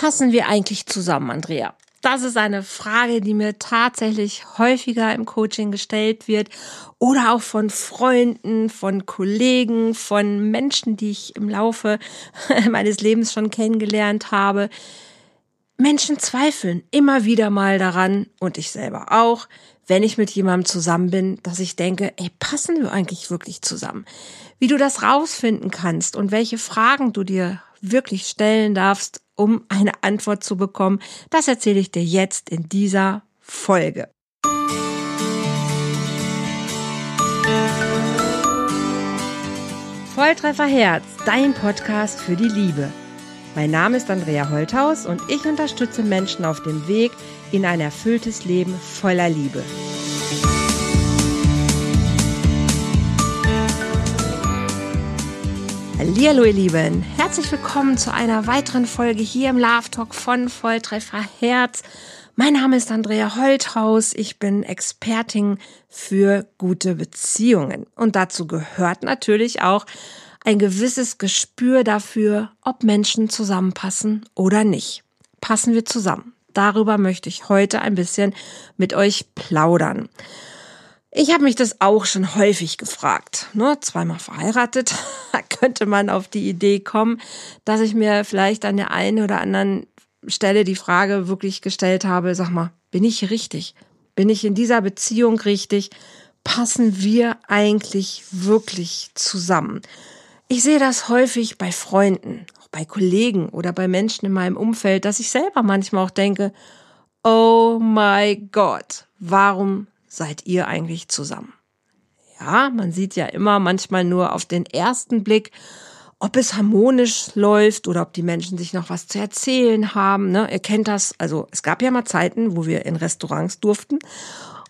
passen wir eigentlich zusammen, Andrea? Das ist eine Frage, die mir tatsächlich häufiger im Coaching gestellt wird oder auch von Freunden, von Kollegen, von Menschen, die ich im Laufe meines Lebens schon kennengelernt habe. Menschen zweifeln immer wieder mal daran und ich selber auch, wenn ich mit jemandem zusammen bin, dass ich denke, ey, passen wir eigentlich wirklich zusammen? Wie du das rausfinden kannst und welche Fragen du dir wirklich stellen darfst, um eine Antwort zu bekommen, das erzähle ich dir jetzt in dieser Folge. Volltreffer Herz, dein Podcast für die Liebe. Mein Name ist Andrea Holthaus und ich unterstütze Menschen auf dem Weg in ein erfülltes Leben voller Liebe. Hallo ihr Lieben, herzlich willkommen zu einer weiteren Folge hier im Love Talk von Volltreffer Herz. Mein Name ist Andrea Holthaus, ich bin Expertin für gute Beziehungen und dazu gehört natürlich auch ein gewisses Gespür dafür, ob Menschen zusammenpassen oder nicht. Passen wir zusammen? Darüber möchte ich heute ein bisschen mit euch plaudern. Ich habe mich das auch schon häufig gefragt. Ne? zweimal verheiratet, könnte man auf die Idee kommen, dass ich mir vielleicht an der einen oder anderen Stelle die Frage wirklich gestellt habe, sag mal, bin ich richtig? Bin ich in dieser Beziehung richtig? Passen wir eigentlich wirklich zusammen? Ich sehe das häufig bei Freunden, auch bei Kollegen oder bei Menschen in meinem Umfeld, dass ich selber manchmal auch denke, oh my God, warum seid ihr eigentlich zusammen? Ja, man sieht ja immer manchmal nur auf den ersten Blick, ob es harmonisch läuft oder ob die Menschen sich noch was zu erzählen haben. Ne? Ihr kennt das. Also es gab ja mal Zeiten, wo wir in Restaurants durften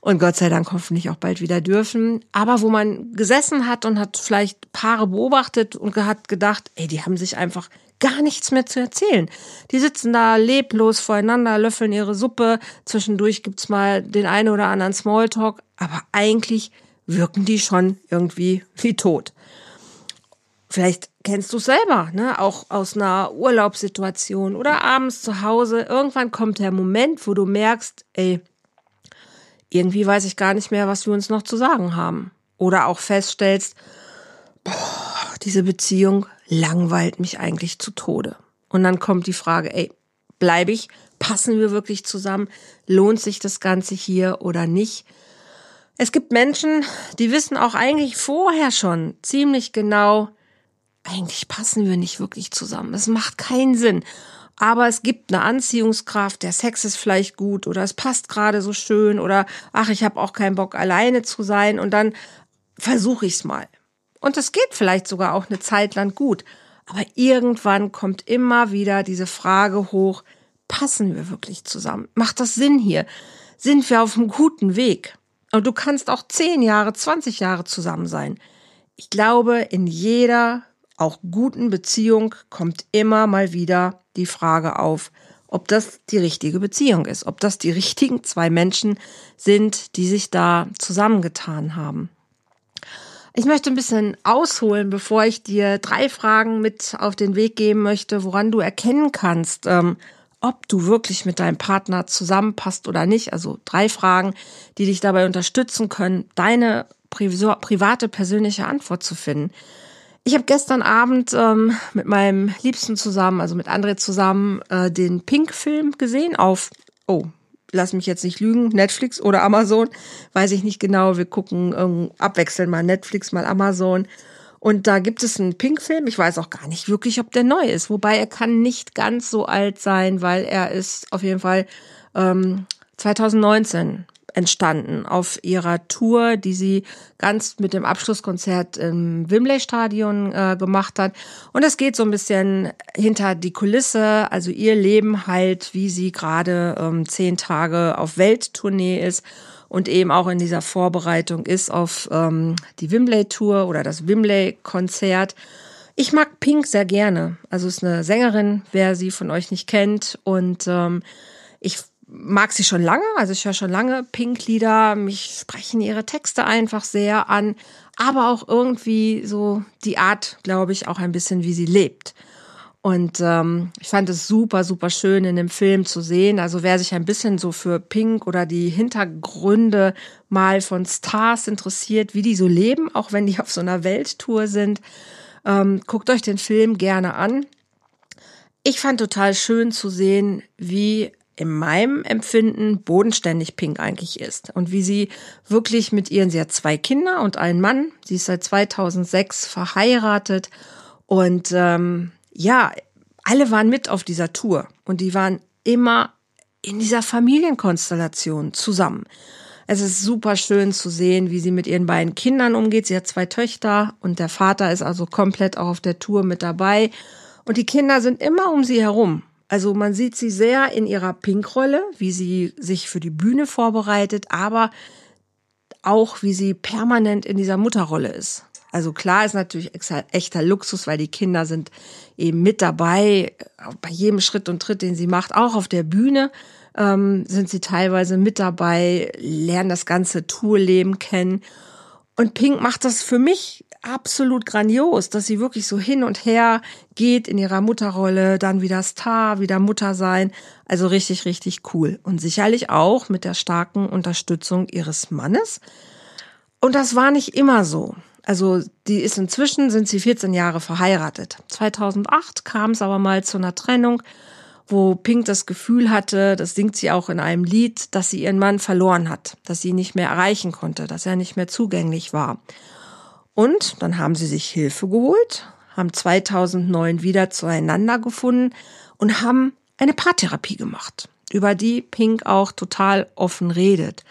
und Gott sei Dank hoffentlich auch bald wieder dürfen. Aber wo man gesessen hat und hat vielleicht Paare beobachtet und hat gedacht, ey, die haben sich einfach gar nichts mehr zu erzählen. Die sitzen da leblos voreinander, löffeln ihre Suppe. Zwischendurch gibt's mal den einen oder anderen Smalltalk, aber eigentlich wirken die schon irgendwie wie tot. Vielleicht kennst du es selber, ne? Auch aus einer Urlaubssituation oder abends zu Hause. Irgendwann kommt der Moment, wo du merkst, ey, irgendwie weiß ich gar nicht mehr, was wir uns noch zu sagen haben. Oder auch feststellst, boah, diese Beziehung langweilt mich eigentlich zu Tode. Und dann kommt die Frage, ey, bleibe ich? Passen wir wirklich zusammen? Lohnt sich das Ganze hier oder nicht? Es gibt Menschen, die wissen auch eigentlich vorher schon ziemlich genau, eigentlich passen wir nicht wirklich zusammen. Es macht keinen Sinn. Aber es gibt eine Anziehungskraft, der Sex ist vielleicht gut oder es passt gerade so schön oder ach, ich habe auch keinen Bock alleine zu sein und dann versuche ich es mal. Und es geht vielleicht sogar auch eine Zeit lang gut. Aber irgendwann kommt immer wieder diese Frage hoch, passen wir wirklich zusammen? Macht das Sinn hier? Sind wir auf einem guten Weg? Und du kannst auch zehn Jahre, 20 Jahre zusammen sein. Ich glaube, in jeder auch guten Beziehung kommt immer mal wieder die Frage auf, ob das die richtige Beziehung ist, ob das die richtigen zwei Menschen sind, die sich da zusammengetan haben. Ich möchte ein bisschen ausholen, bevor ich dir drei Fragen mit auf den Weg geben möchte, woran du erkennen kannst, ähm, ob du wirklich mit deinem Partner zusammenpasst oder nicht. Also drei Fragen, die dich dabei unterstützen können, deine private persönliche Antwort zu finden. Ich habe gestern Abend ähm, mit meinem Liebsten zusammen, also mit André zusammen, äh, den Pink-Film gesehen auf, oh, lass mich jetzt nicht lügen, Netflix oder Amazon, weiß ich nicht genau. Wir gucken ähm, abwechselnd mal Netflix, mal Amazon. Und da gibt es einen Pink-Film. Ich weiß auch gar nicht wirklich, ob der neu ist. Wobei er kann nicht ganz so alt sein, weil er ist auf jeden Fall ähm, 2019 entstanden auf ihrer Tour, die sie ganz mit dem Abschlusskonzert im Wembley-Stadion äh, gemacht hat. Und es geht so ein bisschen hinter die Kulisse, also ihr Leben halt, wie sie gerade ähm, zehn Tage auf Welttournee ist und eben auch in dieser Vorbereitung ist auf ähm, die Wembley-Tour oder das Wembley-Konzert. Ich mag Pink sehr gerne. Also ist eine Sängerin, wer sie von euch nicht kennt. Und ähm, ich mag sie schon lange, also ich höre schon lange Pink-Lieder, mich sprechen ihre Texte einfach sehr an, aber auch irgendwie so die Art, glaube ich, auch ein bisschen, wie sie lebt. Und ähm, ich fand es super, super schön in dem Film zu sehen. Also wer sich ein bisschen so für Pink oder die Hintergründe mal von Stars interessiert, wie die so leben, auch wenn die auf so einer Welttour sind, ähm, guckt euch den Film gerne an. Ich fand total schön zu sehen, wie in meinem Empfinden bodenständig Pink eigentlich ist und wie sie wirklich mit ihren, sie hat zwei Kinder und einen Mann, sie ist seit 2006 verheiratet und ähm, ja, alle waren mit auf dieser Tour und die waren immer in dieser Familienkonstellation zusammen. Es ist super schön zu sehen, wie sie mit ihren beiden Kindern umgeht. Sie hat zwei Töchter und der Vater ist also komplett auch auf der Tour mit dabei. Und die Kinder sind immer um sie herum. Also man sieht sie sehr in ihrer Pink-Rolle, wie sie sich für die Bühne vorbereitet, aber auch wie sie permanent in dieser Mutterrolle ist. Also klar ist natürlich echter Luxus, weil die Kinder sind eben mit dabei bei jedem Schritt und Tritt, den sie macht, auch auf der Bühne ähm, sind sie teilweise mit dabei, lernen das ganze Tourleben kennen. Und Pink macht das für mich absolut grandios, dass sie wirklich so hin und her geht in ihrer Mutterrolle, dann wieder Star, wieder Mutter sein. Also richtig, richtig cool. Und sicherlich auch mit der starken Unterstützung ihres Mannes. Und das war nicht immer so. Also die ist inzwischen, sind sie 14 Jahre verheiratet. 2008 kam es aber mal zu einer Trennung, wo Pink das Gefühl hatte, das singt sie auch in einem Lied, dass sie ihren Mann verloren hat, dass sie ihn nicht mehr erreichen konnte, dass er nicht mehr zugänglich war. Und dann haben sie sich Hilfe geholt, haben 2009 wieder zueinander gefunden und haben eine Paartherapie gemacht, über die Pink auch total offen redet.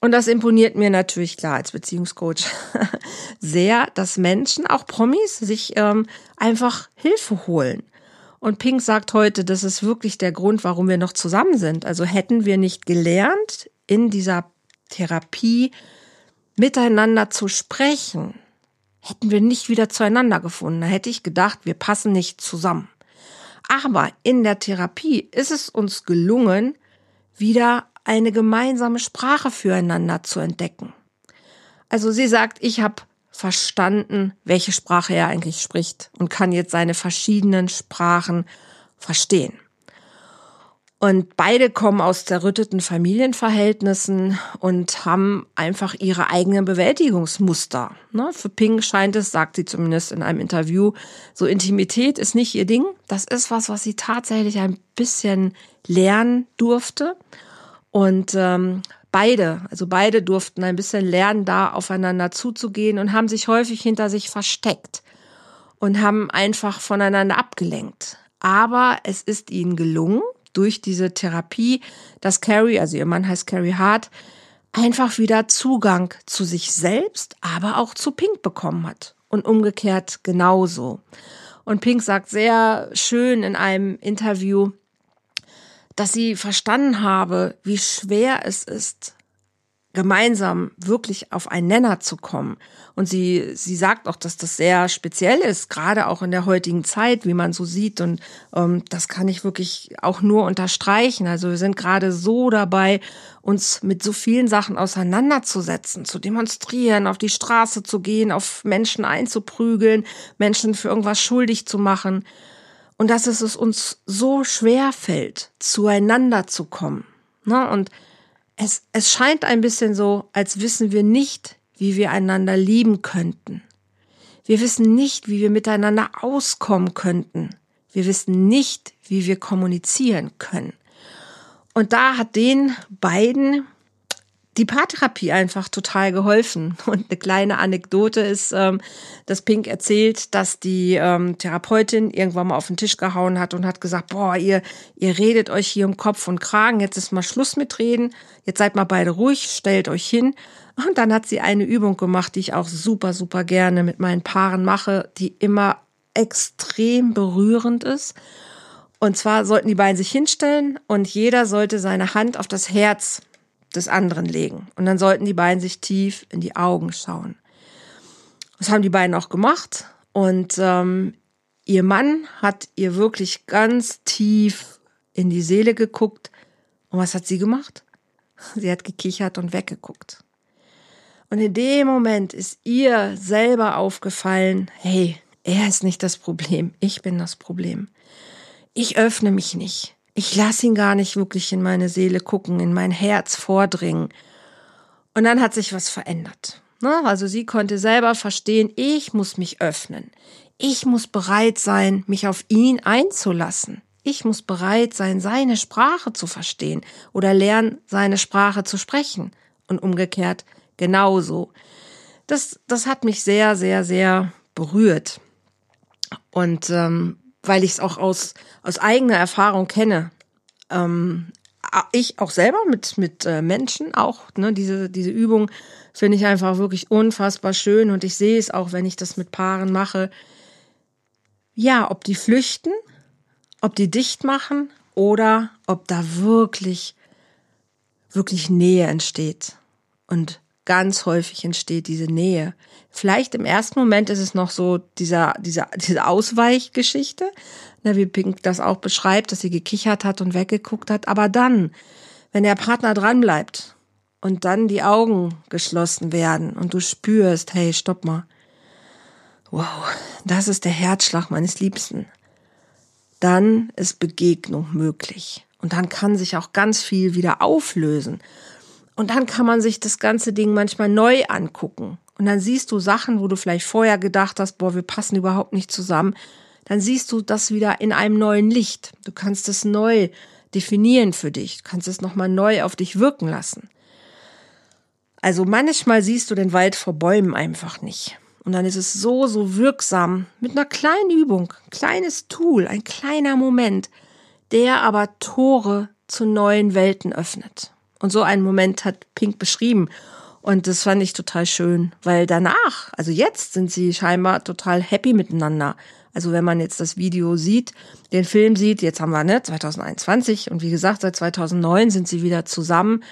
Und das imponiert mir natürlich klar als Beziehungscoach sehr, dass Menschen, auch Promis, sich ähm, einfach Hilfe holen. Und Pink sagt heute, das ist wirklich der Grund, warum wir noch zusammen sind. Also hätten wir nicht gelernt, in dieser Therapie miteinander zu sprechen, hätten wir nicht wieder zueinander gefunden. Da hätte ich gedacht, wir passen nicht zusammen. Aber in der Therapie ist es uns gelungen, wieder eine gemeinsame Sprache füreinander zu entdecken. Also sie sagt, ich habe verstanden, welche Sprache er eigentlich spricht und kann jetzt seine verschiedenen Sprachen verstehen. Und beide kommen aus zerrütteten Familienverhältnissen und haben einfach ihre eigenen Bewältigungsmuster. Ne? Für Ping scheint es, sagt sie zumindest in einem Interview, so Intimität ist nicht ihr Ding. Das ist was, was sie tatsächlich ein bisschen lernen durfte. Und ähm, beide, also beide durften ein bisschen lernen, da aufeinander zuzugehen und haben sich häufig hinter sich versteckt und haben einfach voneinander abgelenkt. Aber es ist ihnen gelungen, durch diese Therapie, dass Carrie, also ihr Mann heißt Carrie Hart, einfach wieder Zugang zu sich selbst, aber auch zu Pink bekommen hat. Und umgekehrt genauso. Und Pink sagt sehr schön in einem Interview, dass sie verstanden habe, wie schwer es ist, gemeinsam wirklich auf einen Nenner zu kommen. Und sie, sie sagt auch, dass das sehr speziell ist, gerade auch in der heutigen Zeit, wie man so sieht. Und ähm, das kann ich wirklich auch nur unterstreichen. Also wir sind gerade so dabei, uns mit so vielen Sachen auseinanderzusetzen, zu demonstrieren, auf die Straße zu gehen, auf Menschen einzuprügeln, Menschen für irgendwas schuldig zu machen. Und dass es uns so schwer fällt, zueinander zu kommen. Ne? Und es, es scheint ein bisschen so, als wissen wir nicht, wie wir einander lieben könnten. Wir wissen nicht, wie wir miteinander auskommen könnten. Wir wissen nicht, wie wir kommunizieren können. Und da hat den beiden die Paartherapie einfach total geholfen. Und eine kleine Anekdote ist, ähm, dass Pink erzählt, dass die ähm, Therapeutin irgendwann mal auf den Tisch gehauen hat und hat gesagt, boah, ihr, ihr redet euch hier um Kopf und Kragen, jetzt ist mal Schluss mit Reden, jetzt seid mal beide ruhig, stellt euch hin. Und dann hat sie eine Übung gemacht, die ich auch super, super gerne mit meinen Paaren mache, die immer extrem berührend ist. Und zwar sollten die beiden sich hinstellen und jeder sollte seine Hand auf das Herz des anderen legen. Und dann sollten die beiden sich tief in die Augen schauen. Das haben die beiden auch gemacht. Und ähm, ihr Mann hat ihr wirklich ganz tief in die Seele geguckt. Und was hat sie gemacht? Sie hat gekichert und weggeguckt. Und in dem Moment ist ihr selber aufgefallen, hey, Er ist nicht das Problem, ich bin das Problem. Ich öffne mich nicht. Ich lasse ihn gar nicht wirklich in meine Seele gucken, in mein Herz vordringen. Und dann hat sich was verändert. Ne? Also sie konnte selber verstehen, ich muss mich öffnen. Ich muss bereit sein, mich auf ihn einzulassen. Ich muss bereit sein, seine Sprache zu verstehen oder lernen, seine Sprache zu sprechen. Und umgekehrt genauso. Das, das hat mich sehr, sehr, sehr berührt. Und ähm, weil ich es auch aus, aus eigener Erfahrung kenne, ähm, ich auch selber mit, mit äh, Menschen auch, ne, diese, diese Übung finde ich einfach wirklich unfassbar schön und ich sehe es auch, wenn ich das mit Paaren mache. Ja, ob die flüchten, ob die dicht machen oder ob da wirklich, wirklich Nähe entsteht. Und ganz häufig entsteht diese Nähe. Vielleicht im ersten Moment ist es noch so dieser, dieser, diese Ausweichgeschichte, ne, wie Pink das auch beschreibt, dass sie gekichert hat und weggeguckt hat. Aber dann, wenn der Partner dranbleibt und dann die Augen geschlossen werden und du spürst, hey, stopp mal. Wow, das ist der Herzschlag meines Liebsten. Dann ist Begegnung möglich. Und dann kann sich auch ganz viel wieder auflösen. Und dann kann man sich das ganze Ding manchmal neu angucken. Und dann siehst du Sachen, wo du vielleicht vorher gedacht hast, boah, wir passen überhaupt nicht zusammen. Dann siehst du das wieder in einem neuen Licht. Du kannst es neu definieren für dich. Du kannst es nochmal neu auf dich wirken lassen. Also manchmal siehst du den Wald vor Bäumen einfach nicht. Und dann ist es so, so wirksam mit einer kleinen Übung, kleines Tool, ein kleiner Moment, der aber Tore zu neuen Welten öffnet. Und so einen Moment hat Pink beschrieben. Und das fand ich total schön, weil danach, also jetzt sind sie scheinbar total happy miteinander. Also wenn man jetzt das Video sieht, den Film sieht, jetzt haben wir ne 2021 und wie gesagt seit 2009 sind sie wieder zusammen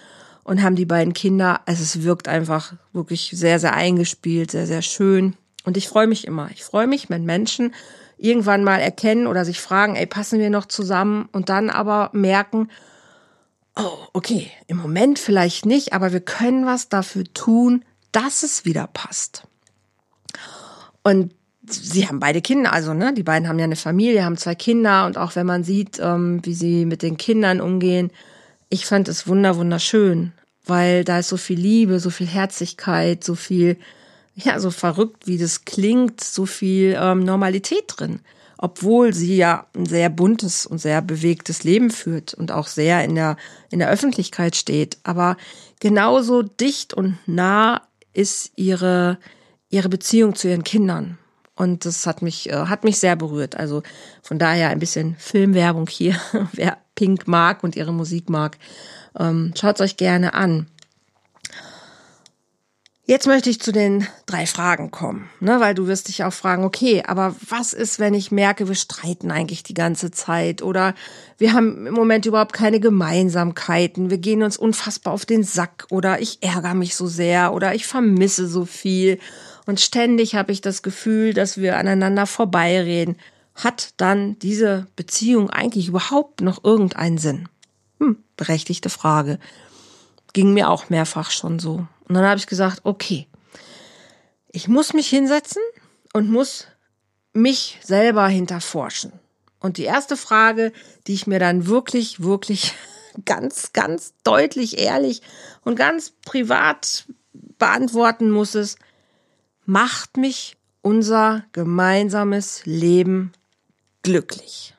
und haben die beiden Kinder. Also es wirkt einfach wirklich sehr sehr eingespielt, sehr sehr schön. Und ich freue mich immer. Ich freue mich, wenn Menschen irgendwann mal erkennen oder sich fragen, ey, passen wir noch zusammen? Und dann aber merken, oh, okay, im Moment vielleicht nicht, aber wir können was dafür tun, dass es wieder passt. Und sie haben beide Kinder, also ne, die beiden haben ja eine Familie, haben zwei Kinder und auch wenn man sieht, ähm, wie sie mit den Kindern umgehen, ich fand es wunder wunderschön, weil da ist so viel Liebe, so viel Herzlichkeit, so viel, ja, so verrückt, wie das klingt, so viel ähm, Normalität drin obwohl sie ja ein sehr buntes und sehr bewegtes Leben führt und auch sehr in der, in der Öffentlichkeit steht. Aber genauso dicht und nah ist ihre, ihre Beziehung zu ihren Kindern. Und das hat mich, äh, hat mich sehr berührt. Also von daher ein bisschen Filmwerbung hier. Wer Pink mag und ihre Musik mag, ähm, schaut euch gerne an. Jetzt möchte ich zu den drei Fragen kommen, ne, weil du wirst dich auch fragen, okay, aber was ist, wenn ich merke, wir streiten eigentlich die ganze Zeit oder wir haben im Moment überhaupt keine Gemeinsamkeiten, wir gehen uns unfassbar auf den Sack oder ich ärgere mich so sehr oder ich vermisse so viel und ständig habe ich das Gefühl, dass wir aneinander vorbeireden. Hat dann diese Beziehung eigentlich überhaupt noch irgendeinen Sinn? Hm, berechtigte Frage. Ging mir auch mehrfach schon so. Und dann habe ich gesagt, okay, ich muss mich hinsetzen und muss mich selber hinterforschen. Und die erste Frage, die ich mir dann wirklich, wirklich ganz, ganz deutlich, ehrlich und ganz privat beantworten muss, ist, macht mich unser gemeinsames Leben glücklich?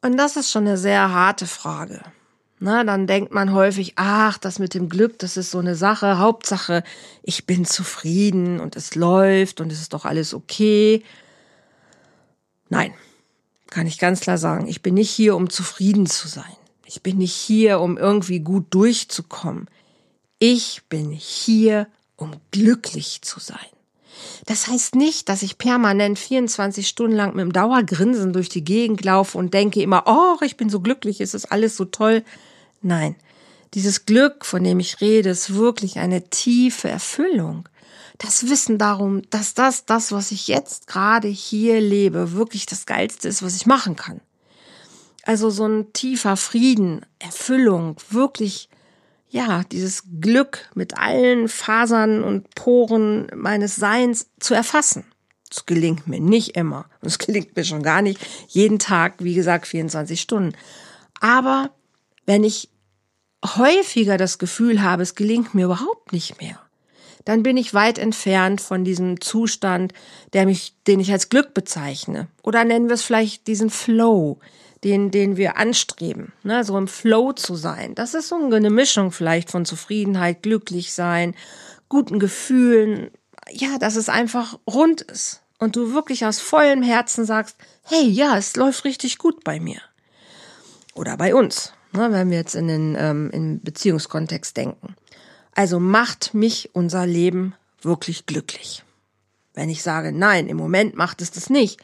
Und das ist schon eine sehr harte Frage. Na, dann denkt man häufig, ach, das mit dem Glück, das ist so eine Sache. Hauptsache, ich bin zufrieden und es läuft und es ist doch alles okay. Nein, kann ich ganz klar sagen, ich bin nicht hier, um zufrieden zu sein. Ich bin nicht hier, um irgendwie gut durchzukommen. Ich bin hier, um glücklich zu sein. Das heißt nicht, dass ich permanent 24 Stunden lang mit dem Dauergrinsen durch die Gegend laufe und denke immer, oh, ich bin so glücklich, es ist alles so toll. Nein, dieses Glück, von dem ich rede, ist wirklich eine tiefe Erfüllung. Das Wissen darum, dass das, das, was ich jetzt gerade hier lebe, wirklich das Geilste ist, was ich machen kann. Also so ein tiefer Frieden, Erfüllung, wirklich, ja, dieses Glück mit allen Fasern und Poren meines Seins zu erfassen. Das gelingt mir nicht immer. Und es gelingt mir schon gar nicht jeden Tag, wie gesagt, 24 Stunden. Aber wenn ich häufiger das Gefühl habe, es gelingt mir überhaupt nicht mehr, dann bin ich weit entfernt von diesem Zustand, der mich, den ich als Glück bezeichne. Oder nennen wir es vielleicht diesen Flow, den, den wir anstreben, ne, so im Flow zu sein. Das ist so eine Mischung vielleicht von Zufriedenheit, glücklich sein, guten Gefühlen, ja, dass es einfach rund ist und du wirklich aus vollem Herzen sagst, hey, ja, es läuft richtig gut bei mir. Oder bei uns, ne, wenn wir jetzt in den ähm, in Beziehungskontext denken. Also macht mich unser Leben wirklich glücklich. Wenn ich sage, nein, im Moment macht es das nicht,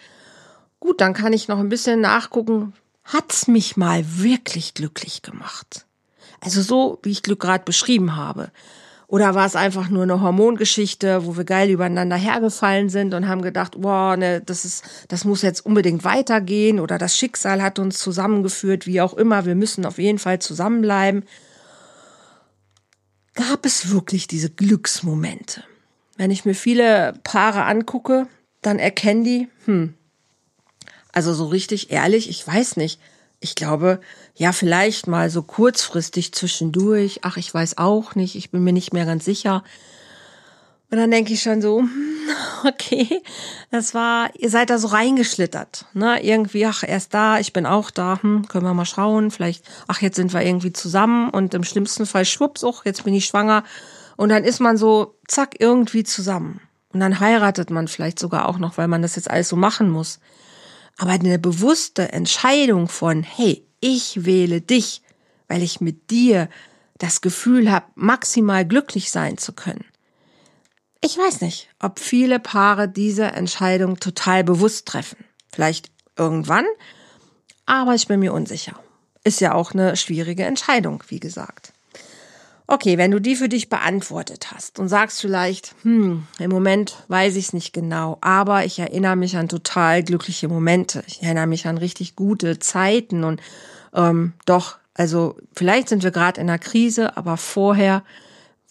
gut, dann kann ich noch ein bisschen nachgucken, hat's mich mal wirklich glücklich gemacht? Also so, wie ich Glück gerade beschrieben habe. Oder war es einfach nur eine Hormongeschichte, wo wir geil übereinander hergefallen sind und haben gedacht, wow, ne, das ist, das muss jetzt unbedingt weitergehen oder das Schicksal hat uns zusammengeführt, wie auch immer, wir müssen auf jeden Fall zusammenbleiben. Gab es wirklich diese Glücksmomente? Wenn ich mir viele Paare angucke, dann erkennen die, hm, also so richtig ehrlich, ich weiß nicht. Ich glaube, ja, vielleicht mal so kurzfristig zwischendurch. Ach, ich weiß auch nicht. Ich bin mir nicht mehr ganz sicher. Und dann denke ich schon so, hm, okay, das war, ihr seid da so reingeschlittert, ne? Irgendwie, ach, erst da, ich bin auch da, hm, können wir mal schauen, vielleicht, ach, jetzt sind wir irgendwie zusammen und im schlimmsten Fall schwupps, auch, jetzt bin ich schwanger. Und dann ist man so, zack, irgendwie zusammen. Und dann heiratet man vielleicht sogar auch noch, weil man das jetzt alles so machen muss. Aber eine bewusste Entscheidung von, hey, ich wähle dich, weil ich mit dir das Gefühl habe, maximal glücklich sein zu können. Ich weiß nicht, ob viele Paare diese Entscheidung total bewusst treffen. Vielleicht irgendwann, aber ich bin mir unsicher. Ist ja auch eine schwierige Entscheidung, wie gesagt. Okay, wenn du die für dich beantwortet hast und sagst vielleicht, hm, im Moment weiß ich es nicht genau, aber ich erinnere mich an total glückliche Momente. Ich erinnere mich an richtig gute Zeiten und ähm, doch, also vielleicht sind wir gerade in einer Krise, aber vorher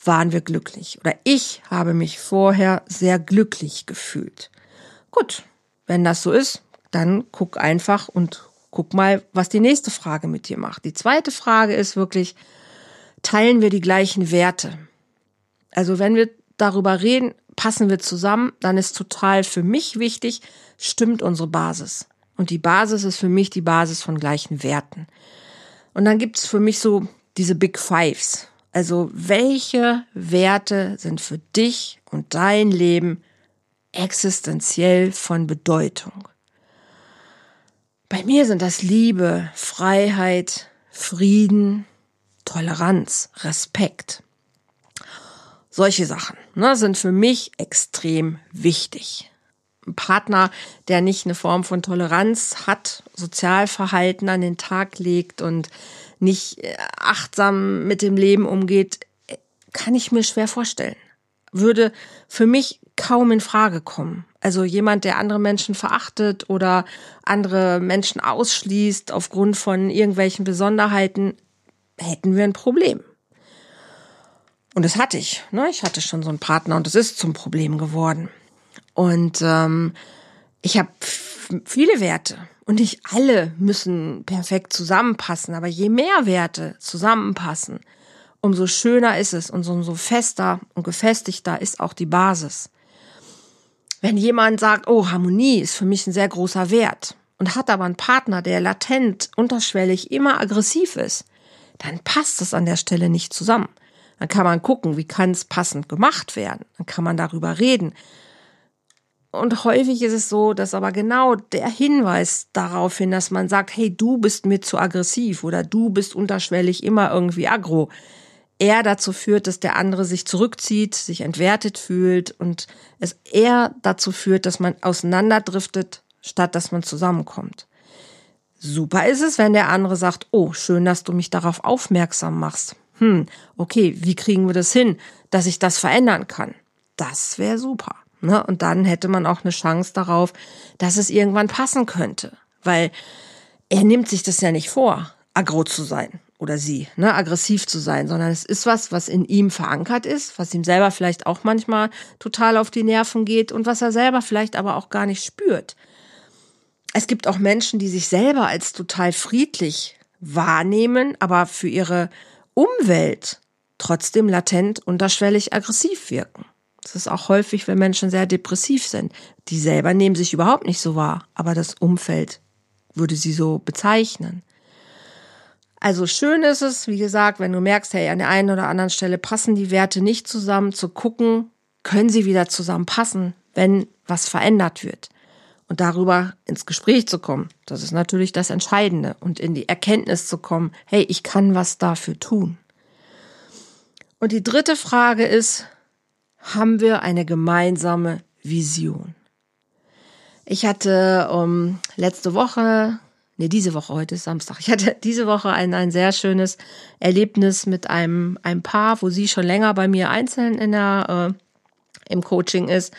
waren wir glücklich oder ich habe mich vorher sehr glücklich gefühlt. Gut, wenn das so ist, dann guck einfach und guck mal, was die nächste Frage mit dir macht. Die zweite Frage ist wirklich, teilen wir die gleichen Werte. Also wenn wir darüber reden, passen wir zusammen, dann ist total für mich wichtig, stimmt unsere Basis. Und die Basis ist für mich die Basis von gleichen Werten. Und dann gibt es für mich so diese Big Fives. Also welche Werte sind für dich und dein Leben existenziell von Bedeutung? Bei mir sind das Liebe, Freiheit, Frieden, Toleranz, Respekt. Solche Sachen ne, sind für mich extrem wichtig. Ein Partner, der nicht eine Form von Toleranz hat, Sozialverhalten an den Tag legt und nicht äh, achtsam mit dem Leben umgeht, kann ich mir schwer vorstellen. Würde für mich kaum in Frage kommen. Also jemand, der andere Menschen verachtet oder andere Menschen ausschließt aufgrund von irgendwelchen Besonderheiten, hätten wir ein Problem. Und das hatte ich. Ne? Ich hatte schon so einen Partner und es ist zum Problem geworden. Und ähm, ich habe viele Werte und nicht alle müssen perfekt zusammenpassen, aber je mehr Werte zusammenpassen, umso schöner ist es und umso fester und gefestigter ist auch die Basis. Wenn jemand sagt, oh, Harmonie ist für mich ein sehr großer Wert und hat aber einen Partner, der latent, unterschwellig immer aggressiv ist, dann passt es an der Stelle nicht zusammen. Dann kann man gucken, wie kann es passend gemacht werden. Dann kann man darüber reden. Und häufig ist es so, dass aber genau der Hinweis darauf hin, dass man sagt, hey, du bist mir zu aggressiv oder du bist unterschwellig immer irgendwie aggro, eher dazu führt, dass der andere sich zurückzieht, sich entwertet fühlt und es eher dazu führt, dass man auseinanderdriftet, statt dass man zusammenkommt. Super ist es, wenn der andere sagt, oh, schön, dass du mich darauf aufmerksam machst. Hm, okay, wie kriegen wir das hin, dass ich das verändern kann? Das wäre super. Ne? Und dann hätte man auch eine Chance darauf, dass es irgendwann passen könnte. Weil er nimmt sich das ja nicht vor, aggro zu sein oder sie, ne, aggressiv zu sein, sondern es ist was, was in ihm verankert ist, was ihm selber vielleicht auch manchmal total auf die Nerven geht und was er selber vielleicht aber auch gar nicht spürt. Es gibt auch Menschen, die sich selber als total friedlich wahrnehmen, aber für ihre Umwelt trotzdem latent unterschwellig aggressiv wirken. Das ist auch häufig, wenn Menschen sehr depressiv sind. Die selber nehmen sich überhaupt nicht so wahr, aber das Umfeld würde sie so bezeichnen. Also schön ist es, wie gesagt, wenn du merkst, hey, an der einen oder anderen Stelle passen die Werte nicht zusammen, zu gucken, können sie wieder zusammenpassen, wenn was verändert wird. Und darüber ins Gespräch zu kommen, das ist natürlich das Entscheidende. Und in die Erkenntnis zu kommen, hey, ich kann was dafür tun. Und die dritte Frage ist, haben wir eine gemeinsame Vision? Ich hatte um, ähm, letzte Woche nee, diese Woche, heute ist Samstag. Ich hatte diese Woche ein, ein sehr schönes Erlebnis mit einem, einem Paar, wo sie schon länger bei mir einzeln in der, äh, im Coaching ist.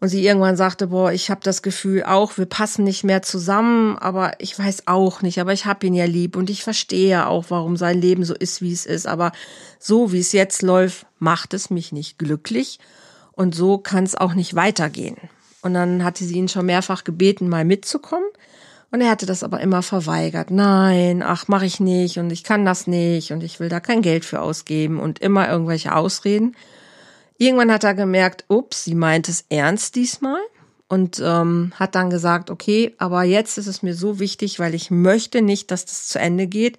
Und sie irgendwann sagte, boah, ich habe das Gefühl auch, wir passen nicht mehr zusammen, aber ich weiß auch nicht, aber ich habe ihn ja lieb und ich verstehe auch, warum sein Leben so ist, wie es ist. Aber so wie es jetzt läuft, macht es mich nicht glücklich und so kann es auch nicht weitergehen. Und dann hatte sie ihn schon mehrfach gebeten, mal mitzukommen. Und er hatte das aber immer verweigert. Nein, ach, mache ich nicht und ich kann das nicht und ich will da kein Geld für ausgeben und immer irgendwelche Ausreden. Irgendwann hat er gemerkt, ups, sie meint es ernst diesmal und ähm, hat dann gesagt, okay, aber jetzt ist es mir so wichtig, weil ich möchte nicht, dass das zu Ende geht.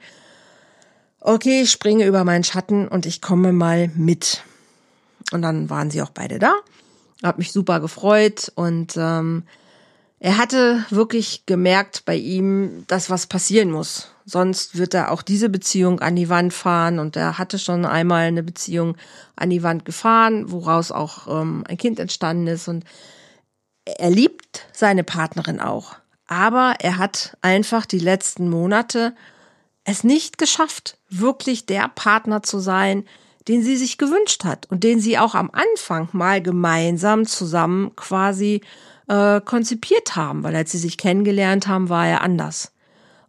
Okay, ich springe über meinen Schatten und ich komme mal mit. Und dann waren sie auch beide da. Hab mich super gefreut und ähm, er hatte wirklich gemerkt bei ihm, dass was passieren muss. Sonst wird er auch diese Beziehung an die Wand fahren. Und er hatte schon einmal eine Beziehung an die Wand gefahren, woraus auch ähm, ein Kind entstanden ist. Und er liebt seine Partnerin auch. Aber er hat einfach die letzten Monate es nicht geschafft, wirklich der Partner zu sein, den sie sich gewünscht hat und den sie auch am Anfang mal gemeinsam zusammen quasi äh, konzipiert haben, weil als sie sich kennengelernt haben, war er anders.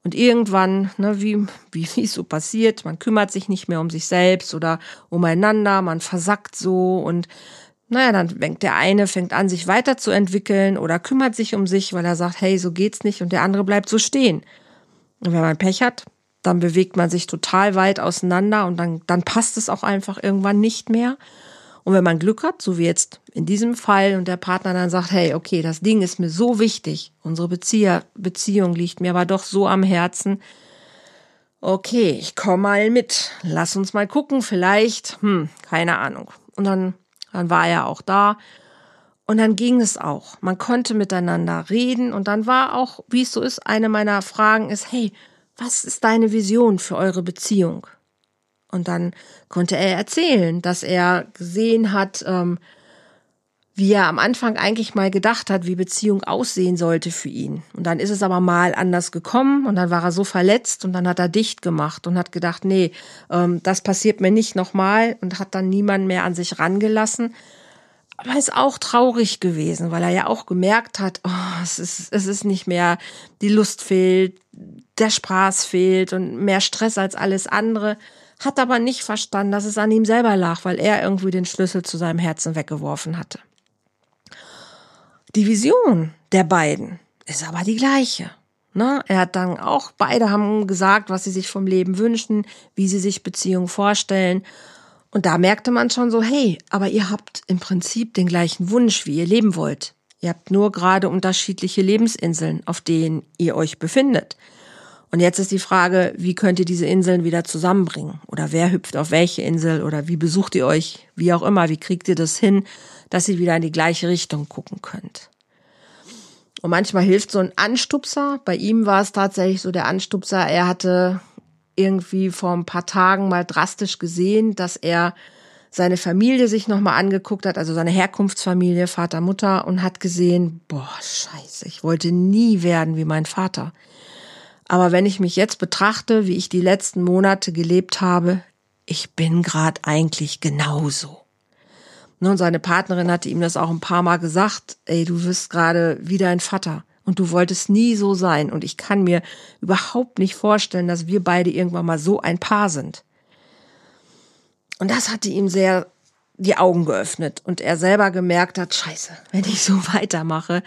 Und irgendwann, ne, wie, wie, wie es so passiert, man kümmert sich nicht mehr um sich selbst oder umeinander, man versackt so und naja, dann fängt der eine, fängt an, sich weiterzuentwickeln oder kümmert sich um sich, weil er sagt, hey, so geht's nicht und der andere bleibt so stehen. Und wenn man Pech hat, dann bewegt man sich total weit auseinander und dann, dann passt es auch einfach irgendwann nicht mehr. Und wenn man Glück hat, so wie jetzt in diesem Fall, und der Partner dann sagt, hey, okay, das Ding ist mir so wichtig, unsere Bezieher, Beziehung liegt mir aber doch so am Herzen. Okay, ich komme mal mit. Lass uns mal gucken, vielleicht, hm, keine Ahnung. Und dann, dann war er auch da. Und dann ging es auch. Man konnte miteinander reden. Und dann war auch, wie es so ist, eine meiner Fragen ist, hey, was ist deine Vision für eure Beziehung? Und dann konnte er erzählen, dass er gesehen hat, ähm, wie er am Anfang eigentlich mal gedacht hat, wie Beziehung aussehen sollte für ihn. Und dann ist es aber mal anders gekommen und dann war er so verletzt und dann hat er dicht gemacht und hat gedacht, nee, ähm, das passiert mir nicht nochmal und hat dann niemand mehr an sich rangelassen. Aber ist auch traurig gewesen, weil er ja auch gemerkt hat, oh, es ist, es ist nicht mehr, die Lust fehlt, der Spaß fehlt und mehr Stress als alles andere hat aber nicht verstanden, dass es an ihm selber lag, weil er irgendwie den Schlüssel zu seinem Herzen weggeworfen hatte. Die Vision der beiden ist aber die gleiche. Ne? Er hat dann auch, beide haben gesagt, was sie sich vom Leben wünschen, wie sie sich Beziehungen vorstellen. Und da merkte man schon so, hey, aber ihr habt im Prinzip den gleichen Wunsch, wie ihr leben wollt. Ihr habt nur gerade unterschiedliche Lebensinseln, auf denen ihr euch befindet. Und jetzt ist die Frage, wie könnt ihr diese Inseln wieder zusammenbringen? Oder wer hüpft auf welche Insel? Oder wie besucht ihr euch? Wie auch immer, wie kriegt ihr das hin, dass ihr wieder in die gleiche Richtung gucken könnt? Und manchmal hilft so ein Anstupser. Bei ihm war es tatsächlich so der Anstupser. Er hatte irgendwie vor ein paar Tagen mal drastisch gesehen, dass er seine Familie sich nochmal angeguckt hat, also seine Herkunftsfamilie, Vater, Mutter, und hat gesehen, boah, scheiße, ich wollte nie werden wie mein Vater. Aber wenn ich mich jetzt betrachte, wie ich die letzten Monate gelebt habe, ich bin gerade eigentlich genauso. Ne, und seine Partnerin hatte ihm das auch ein paar Mal gesagt, ey, du wirst gerade wie dein Vater. und du wolltest nie so sein und ich kann mir überhaupt nicht vorstellen, dass wir beide irgendwann mal so ein Paar sind. Und das hatte ihm sehr die Augen geöffnet und er selber gemerkt hat, scheiße, wenn ich so weitermache,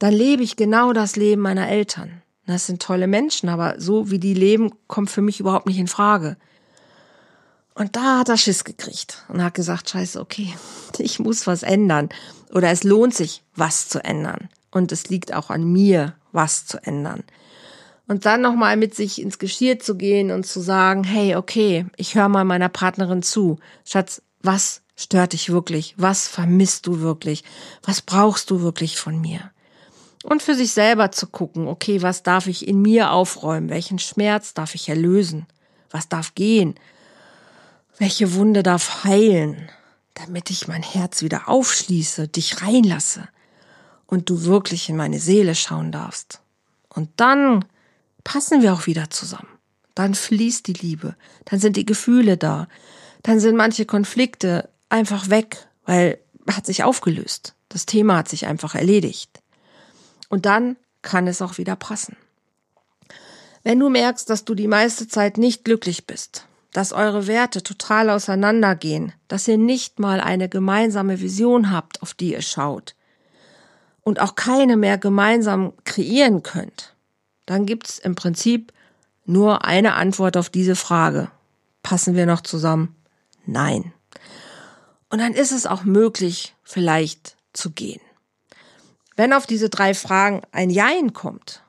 dann lebe ich genau das Leben meiner Eltern. Das sind tolle Menschen, aber so wie die leben, kommt für mich überhaupt nicht in Frage. Und da hat er Schiss gekriegt und hat gesagt, scheiße, okay, ich muss was ändern. Oder es lohnt sich, was zu ändern. Und es liegt auch an mir, was zu ändern. Und dann nochmal mit sich ins Geschirr zu gehen und zu sagen, hey, okay, ich höre mal meiner Partnerin zu. Schatz, was stört dich wirklich? Was vermisst du wirklich? Was brauchst du wirklich von mir? Und für sich selber zu gucken, okay, was darf ich in mir aufräumen? Welchen Schmerz darf ich erlösen? Was darf gehen? Welche Wunde darf heilen? Damit ich mein Herz wieder aufschließe, dich reinlasse und du wirklich in meine Seele schauen darfst. Und dann passen wir auch wieder zusammen. Dann fließt die Liebe, dann sind die Gefühle da, dann sind manche Konflikte einfach weg, weil hat sich aufgelöst. Das Thema hat sich einfach erledigt. Und dann kann es auch wieder passen. Wenn du merkst, dass du die meiste Zeit nicht glücklich bist, dass eure Werte total auseinandergehen, dass ihr nicht mal eine gemeinsame Vision habt, auf die ihr schaut und auch keine mehr gemeinsam kreieren könnt, dann gibt's im Prinzip nur eine Antwort auf diese Frage. Passen wir noch zusammen? Nein. Und dann ist es auch möglich, vielleicht zu gehen. Wenn auf diese drei Fragen ein Jein kommt,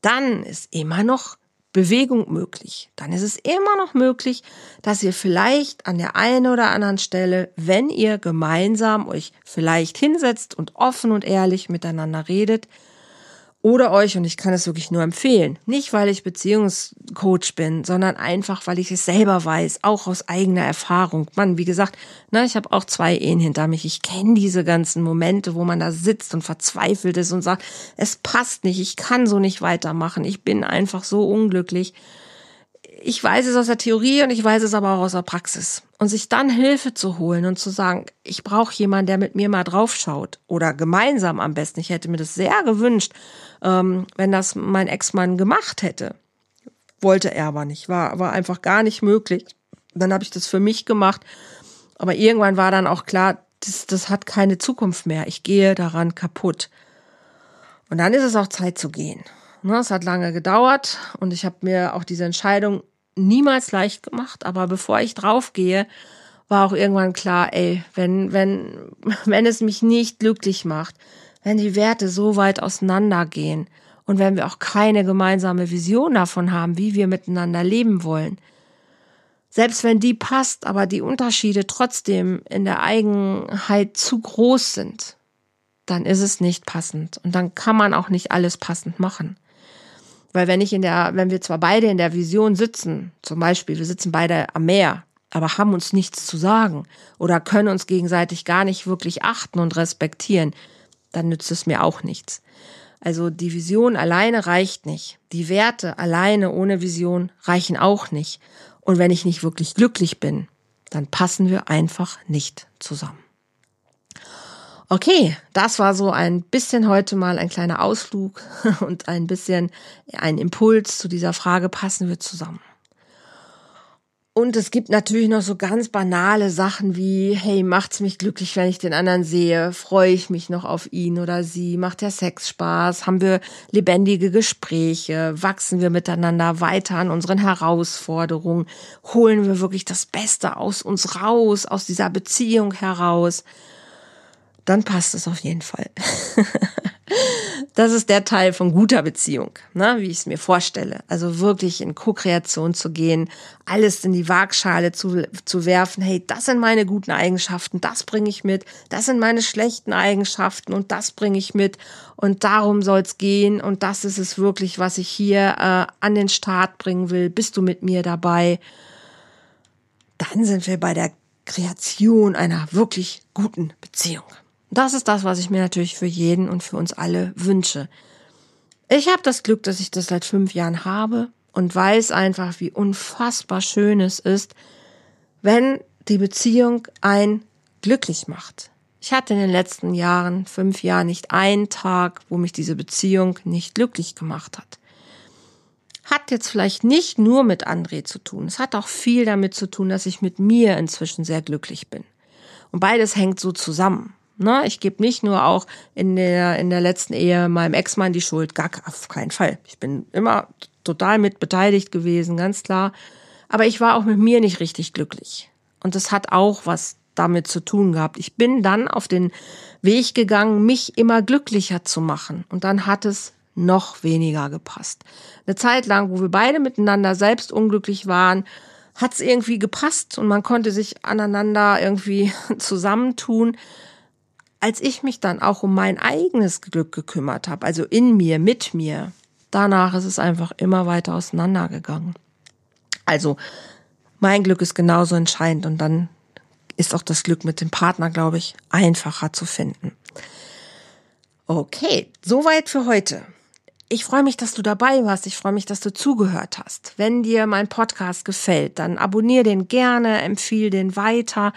dann ist immer noch Bewegung möglich. Dann ist es immer noch möglich, dass ihr vielleicht an der einen oder anderen Stelle, wenn ihr gemeinsam euch vielleicht hinsetzt und offen und ehrlich miteinander redet, oder euch, und ich kann es wirklich nur empfehlen, nicht weil ich Beziehungscoach bin, sondern einfach, weil ich es selber weiß, auch aus eigener Erfahrung. Man, wie gesagt, ne, ich habe auch zwei Ehen hinter mich. Ich kenne diese ganzen Momente, wo man da sitzt und verzweifelt ist und sagt, es passt nicht, ich kann so nicht weitermachen, ich bin einfach so unglücklich ich weiß es aus der Theorie und ich weiß es aber auch aus der Praxis. Und sich dann Hilfe zu holen und zu sagen, ich brauche jemanden, der mit mir mal draufschaut oder gemeinsam am besten. Ich hätte mir das sehr gewünscht, ähm, wenn das mein Ex-Mann gemacht hätte. Wollte er aber nicht, war, war einfach gar nicht möglich. Dann habe ich das für mich gemacht. Aber irgendwann war dann auch klar, das, das hat keine Zukunft mehr. Ich gehe daran kaputt. Und dann ist es auch Zeit zu gehen. Ne, es hat lange gedauert und ich habe mir auch diese Entscheidung niemals leicht gemacht, aber bevor ich draufgehe, war auch irgendwann klar, ey, wenn, wenn, wenn es mich nicht glücklich macht, wenn die Werte so weit auseinandergehen und wenn wir auch keine gemeinsame Vision davon haben, wie wir miteinander leben wollen, selbst wenn die passt, aber die Unterschiede trotzdem in der Eigenheit zu groß sind, dann ist es nicht passend. Und dann kann man auch nicht alles passend machen. Weil wenn ich in der, wenn wir zwar beide in der Vision sitzen, zum Beispiel, wir sitzen beide am Meer, aber haben uns nichts zu sagen oder können uns gegenseitig gar nicht wirklich achten und respektieren, dann nützt es mir auch nichts. Also die Vision alleine reicht nicht. Die Werte alleine ohne Vision reichen auch nicht. Und wenn ich nicht wirklich glücklich bin, dann passen wir einfach nicht zusammen. Okay, das war so ein bisschen heute mal ein kleiner Ausflug und ein bisschen ein Impuls zu dieser Frage, passen wir zusammen? Und es gibt natürlich noch so ganz banale Sachen wie, hey, macht's mich glücklich, wenn ich den anderen sehe? Freue ich mich noch auf ihn oder sie? Macht der Sex Spaß? Haben wir lebendige Gespräche? Wachsen wir miteinander weiter an unseren Herausforderungen? Holen wir wirklich das Beste aus uns raus, aus dieser Beziehung heraus? Dann passt es auf jeden Fall. das ist der Teil von guter Beziehung, ne, wie ich es mir vorstelle. Also wirklich in Co-Kreation zu gehen, alles in die Waagschale zu, zu werfen. Hey, das sind meine guten Eigenschaften, das bringe ich mit. Das sind meine schlechten Eigenschaften und das bringe ich mit. Und darum soll es gehen. Und das ist es wirklich, was ich hier äh, an den Start bringen will. Bist du mit mir dabei? Dann sind wir bei der Kreation einer wirklich guten Beziehung. Das ist das, was ich mir natürlich für jeden und für uns alle wünsche. Ich habe das Glück, dass ich das seit fünf Jahren habe und weiß einfach, wie unfassbar schön es ist, wenn die Beziehung ein glücklich macht. Ich hatte in den letzten Jahren, fünf Jahren, nicht einen Tag, wo mich diese Beziehung nicht glücklich gemacht hat. Hat jetzt vielleicht nicht nur mit André zu tun. Es hat auch viel damit zu tun, dass ich mit mir inzwischen sehr glücklich bin. Und beides hängt so zusammen. Ne? Ich gebe nicht nur auch in der, in der letzten Ehe meinem Ex-Mann die Schuld, gar auf keinen Fall. Ich bin immer total mit beteiligt gewesen, ganz klar. Aber ich war auch mit mir nicht richtig glücklich. Und das hat auch was damit zu tun gehabt. Ich bin dann auf den Weg gegangen, mich immer glücklicher zu machen. Und dann hat es noch weniger gepasst. Eine Zeit lang, wo wir beide miteinander selbst unglücklich waren, hat es irgendwie gepasst und man konnte sich aneinander irgendwie zusammentun. Als ich mich dann auch um mein eigenes Glück gekümmert habe, also in mir, mit mir, danach ist es einfach immer weiter auseinandergegangen. Also mein Glück ist genauso entscheidend und dann ist auch das Glück mit dem Partner, glaube ich, einfacher zu finden. Okay, soweit für heute. Ich freue mich, dass du dabei warst. Ich freue mich, dass du zugehört hast. Wenn dir mein Podcast gefällt, dann abonniere den gerne, empfehle den weiter,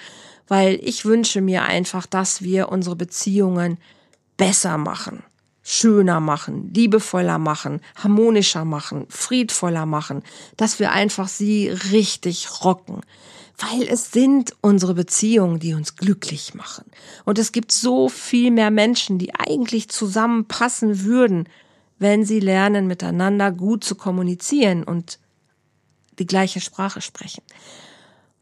weil ich wünsche mir einfach, dass wir unsere Beziehungen besser machen, schöner machen, liebevoller machen, harmonischer machen, friedvoller machen, dass wir einfach sie richtig rocken weil es sind unsere Beziehungen, die uns glücklich machen. Und es gibt so viel mehr Menschen, die eigentlich zusammenpassen würden, wenn sie lernen, miteinander gut zu kommunizieren und die gleiche Sprache sprechen.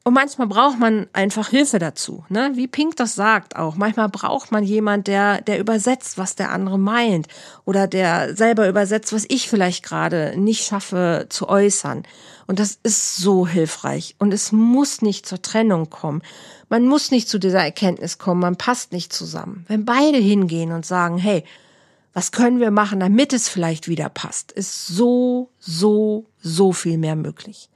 Und manchmal braucht man einfach Hilfe dazu, ne? Wie Pink das sagt auch. Manchmal braucht man jemand, der, der übersetzt, was der andere meint. Oder der selber übersetzt, was ich vielleicht gerade nicht schaffe zu äußern. Und das ist so hilfreich. Und es muss nicht zur Trennung kommen. Man muss nicht zu dieser Erkenntnis kommen, man passt nicht zusammen. Wenn beide hingehen und sagen, hey, was können wir machen, damit es vielleicht wieder passt, ist so, so, so viel mehr möglich.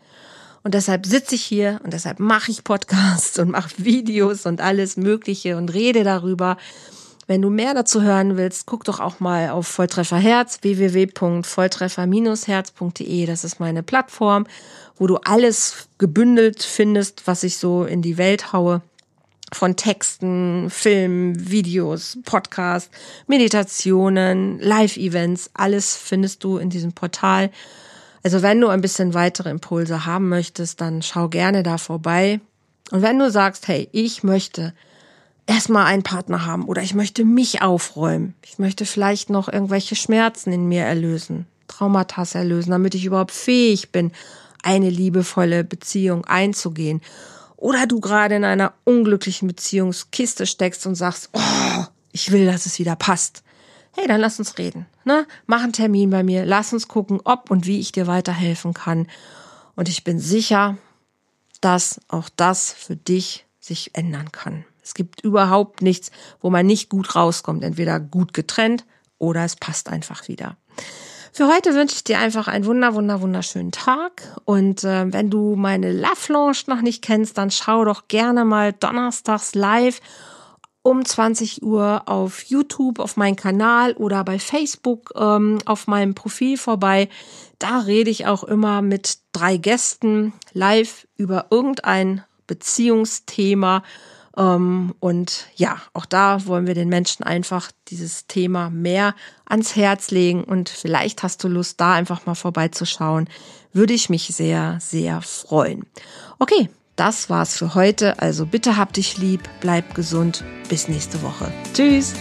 Und deshalb sitze ich hier und deshalb mache ich Podcasts und mache Videos und alles Mögliche und rede darüber. Wenn du mehr dazu hören willst, guck doch auch mal auf Volltreffer Herz, www.volltreffer-herz.de. Das ist meine Plattform, wo du alles gebündelt findest, was ich so in die Welt haue. Von Texten, Filmen, Videos, Podcasts, Meditationen, Live-Events, alles findest du in diesem Portal. Also wenn du ein bisschen weitere Impulse haben möchtest, dann schau gerne da vorbei. Und wenn du sagst, hey, ich möchte erstmal einen Partner haben oder ich möchte mich aufräumen, ich möchte vielleicht noch irgendwelche Schmerzen in mir erlösen, Traumata erlösen, damit ich überhaupt fähig bin, eine liebevolle Beziehung einzugehen. Oder du gerade in einer unglücklichen Beziehungskiste steckst und sagst, oh, ich will, dass es wieder passt hey, dann lass uns reden. Ne? Mach einen Termin bei mir, lass uns gucken, ob und wie ich dir weiterhelfen kann. Und ich bin sicher, dass auch das für dich sich ändern kann. Es gibt überhaupt nichts, wo man nicht gut rauskommt. Entweder gut getrennt oder es passt einfach wieder. Für heute wünsche ich dir einfach einen wunder, wunder, wunderschönen Tag. Und äh, wenn du meine Love Lounge noch nicht kennst, dann schau doch gerne mal donnerstags live um 20 Uhr auf YouTube, auf meinem Kanal oder bei Facebook ähm, auf meinem Profil vorbei. Da rede ich auch immer mit drei Gästen live über irgendein Beziehungsthema. Ähm, und ja, auch da wollen wir den Menschen einfach dieses Thema mehr ans Herz legen. Und vielleicht hast du Lust, da einfach mal vorbeizuschauen. Würde ich mich sehr, sehr freuen. Okay, das war's für heute. Also bitte hab dich lieb, bleib gesund. Bis nächste Woche. Tschüss.